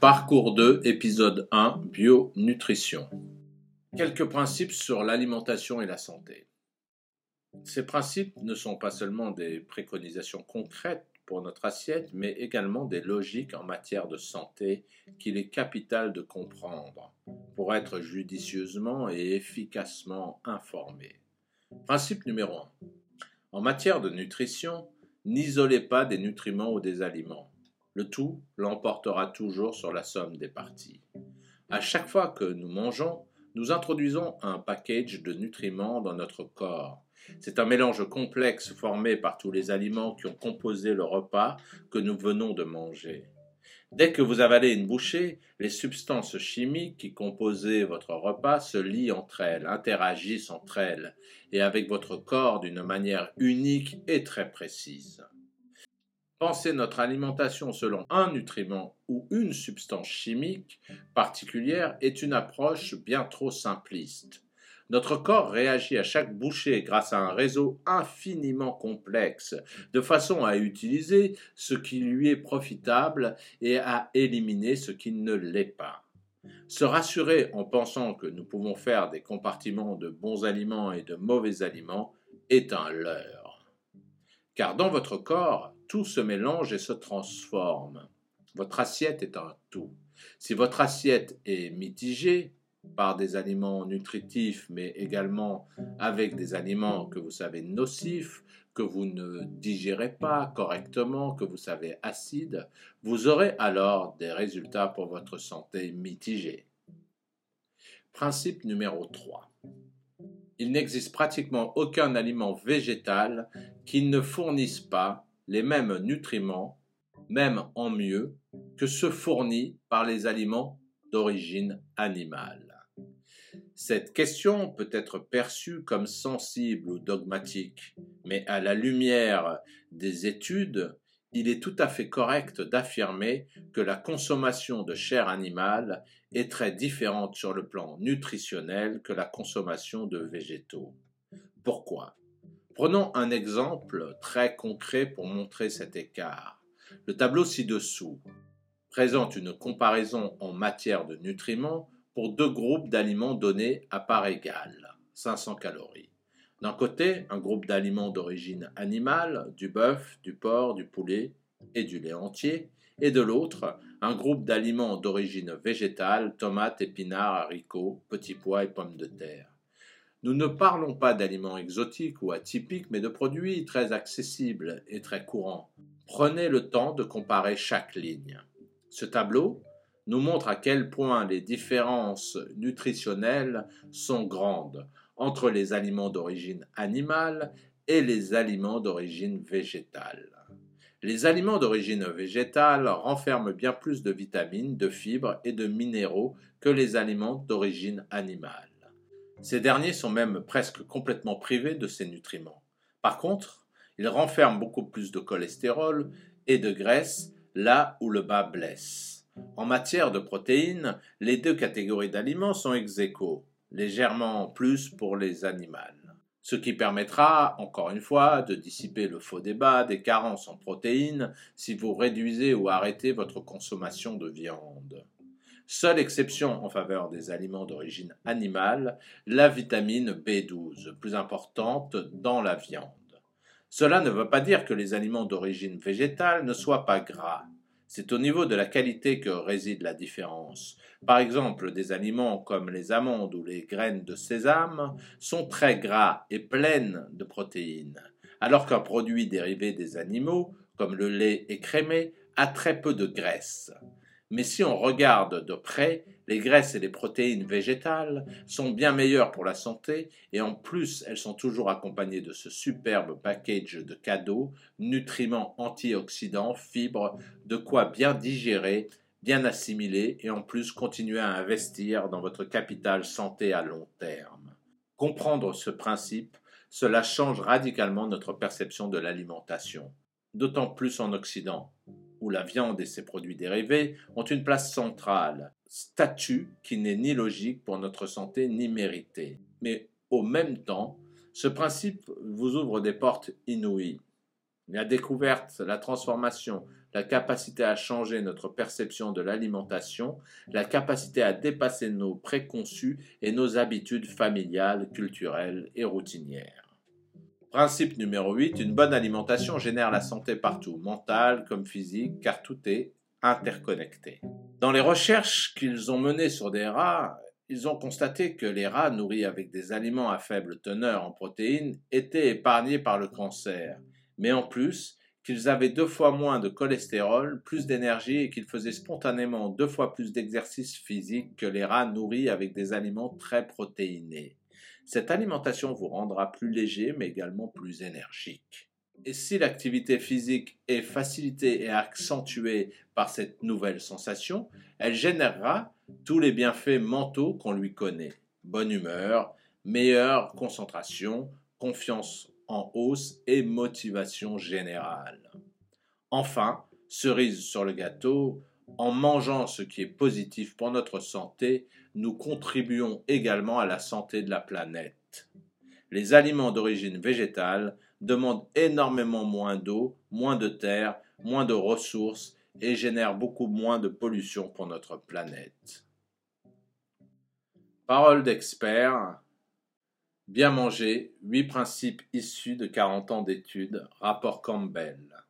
Parcours 2, épisode 1, Bio-nutrition. Quelques principes sur l'alimentation et la santé. Ces principes ne sont pas seulement des préconisations concrètes pour notre assiette, mais également des logiques en matière de santé qu'il est capital de comprendre pour être judicieusement et efficacement informé. Principe numéro 1. En matière de nutrition, n'isolez pas des nutriments ou des aliments. Le tout l'emportera toujours sur la somme des parties. À chaque fois que nous mangeons, nous introduisons un package de nutriments dans notre corps. C'est un mélange complexe formé par tous les aliments qui ont composé le repas que nous venons de manger. Dès que vous avalez une bouchée, les substances chimiques qui composaient votre repas se lient entre elles, interagissent entre elles, et avec votre corps d'une manière unique et très précise. Penser notre alimentation selon un nutriment ou une substance chimique particulière est une approche bien trop simpliste. Notre corps réagit à chaque bouchée grâce à un réseau infiniment complexe, de façon à utiliser ce qui lui est profitable et à éliminer ce qui ne l'est pas. Se rassurer en pensant que nous pouvons faire des compartiments de bons aliments et de mauvais aliments est un leurre. Car dans votre corps, tout se mélange et se transforme. Votre assiette est un tout. Si votre assiette est mitigée par des aliments nutritifs, mais également avec des aliments que vous savez nocifs, que vous ne digérez pas correctement, que vous savez acides, vous aurez alors des résultats pour votre santé mitigés. Principe numéro 3 il n'existe pratiquement aucun aliment végétal qui ne fournisse pas les mêmes nutriments, même en mieux, que ceux fournis par les aliments d'origine animale. Cette question peut être perçue comme sensible ou dogmatique, mais à la lumière des études, il est tout à fait correct d'affirmer que la consommation de chair animale est très différente sur le plan nutritionnel que la consommation de végétaux. Pourquoi? Prenons un exemple très concret pour montrer cet écart. Le tableau ci-dessous présente une comparaison en matière de nutriments pour deux groupes d'aliments donnés à part égale, 500 calories. D'un côté, un groupe d'aliments d'origine animale, du bœuf, du porc, du poulet et du lait entier, et de l'autre, un groupe d'aliments d'origine végétale, tomates, épinards, haricots, petits pois et pommes de terre. Nous ne parlons pas d'aliments exotiques ou atypiques, mais de produits très accessibles et très courants. Prenez le temps de comparer chaque ligne. Ce tableau nous montre à quel point les différences nutritionnelles sont grandes entre les aliments d'origine animale et les aliments d'origine végétale. Les aliments d'origine végétale renferment bien plus de vitamines, de fibres et de minéraux que les aliments d'origine animale. Ces derniers sont même presque complètement privés de ces nutriments. Par contre, ils renferment beaucoup plus de cholestérol et de graisse là où le bas blesse. En matière de protéines, les deux catégories d'aliments sont ex légèrement plus pour les animaux ce qui permettra, encore une fois, de dissiper le faux débat des carences en protéines si vous réduisez ou arrêtez votre consommation de viande. Seule exception en faveur des aliments d'origine animale, la vitamine B12, plus importante dans la viande. Cela ne veut pas dire que les aliments d'origine végétale ne soient pas gras. C'est au niveau de la qualité que réside la différence. Par exemple, des aliments comme les amandes ou les graines de sésame sont très gras et pleines de protéines, alors qu'un produit dérivé des animaux, comme le lait écrémé, a très peu de graisse. Mais si on regarde de près, les graisses et les protéines végétales sont bien meilleures pour la santé et en plus elles sont toujours accompagnées de ce superbe package de cadeaux, nutriments antioxydants, fibres, de quoi bien digérer, bien assimiler et en plus continuer à investir dans votre capital santé à long terme. Comprendre ce principe, cela change radicalement notre perception de l'alimentation, d'autant plus en Occident où la viande et ses produits dérivés ont une place centrale, statut qui n'est ni logique pour notre santé ni mérité. Mais au même temps, ce principe vous ouvre des portes inouïes. La découverte, la transformation la capacité à changer notre perception de l'alimentation, la capacité à dépasser nos préconçus et nos habitudes familiales, culturelles et routinières. Principe numéro 8, une bonne alimentation génère la santé partout, mentale comme physique, car tout est interconnecté. Dans les recherches qu'ils ont menées sur des rats, ils ont constaté que les rats nourris avec des aliments à faible teneur en protéines étaient épargnés par le cancer, mais en plus, qu'ils avaient deux fois moins de cholestérol, plus d'énergie et qu'ils faisaient spontanément deux fois plus d'exercice physique que les rats nourris avec des aliments très protéinés. Cette alimentation vous rendra plus léger mais également plus énergique. Et si l'activité physique est facilitée et accentuée par cette nouvelle sensation, elle générera tous les bienfaits mentaux qu'on lui connaît. Bonne humeur, meilleure concentration, confiance en hausse et motivation générale. Enfin, cerise sur le gâteau, en mangeant ce qui est positif pour notre santé, nous contribuons également à la santé de la planète. Les aliments d'origine végétale demandent énormément moins d'eau, moins de terre, moins de ressources et génèrent beaucoup moins de pollution pour notre planète. Parole d'expert. Bien manger, huit principes issus de 40 ans d'études, rapport Campbell.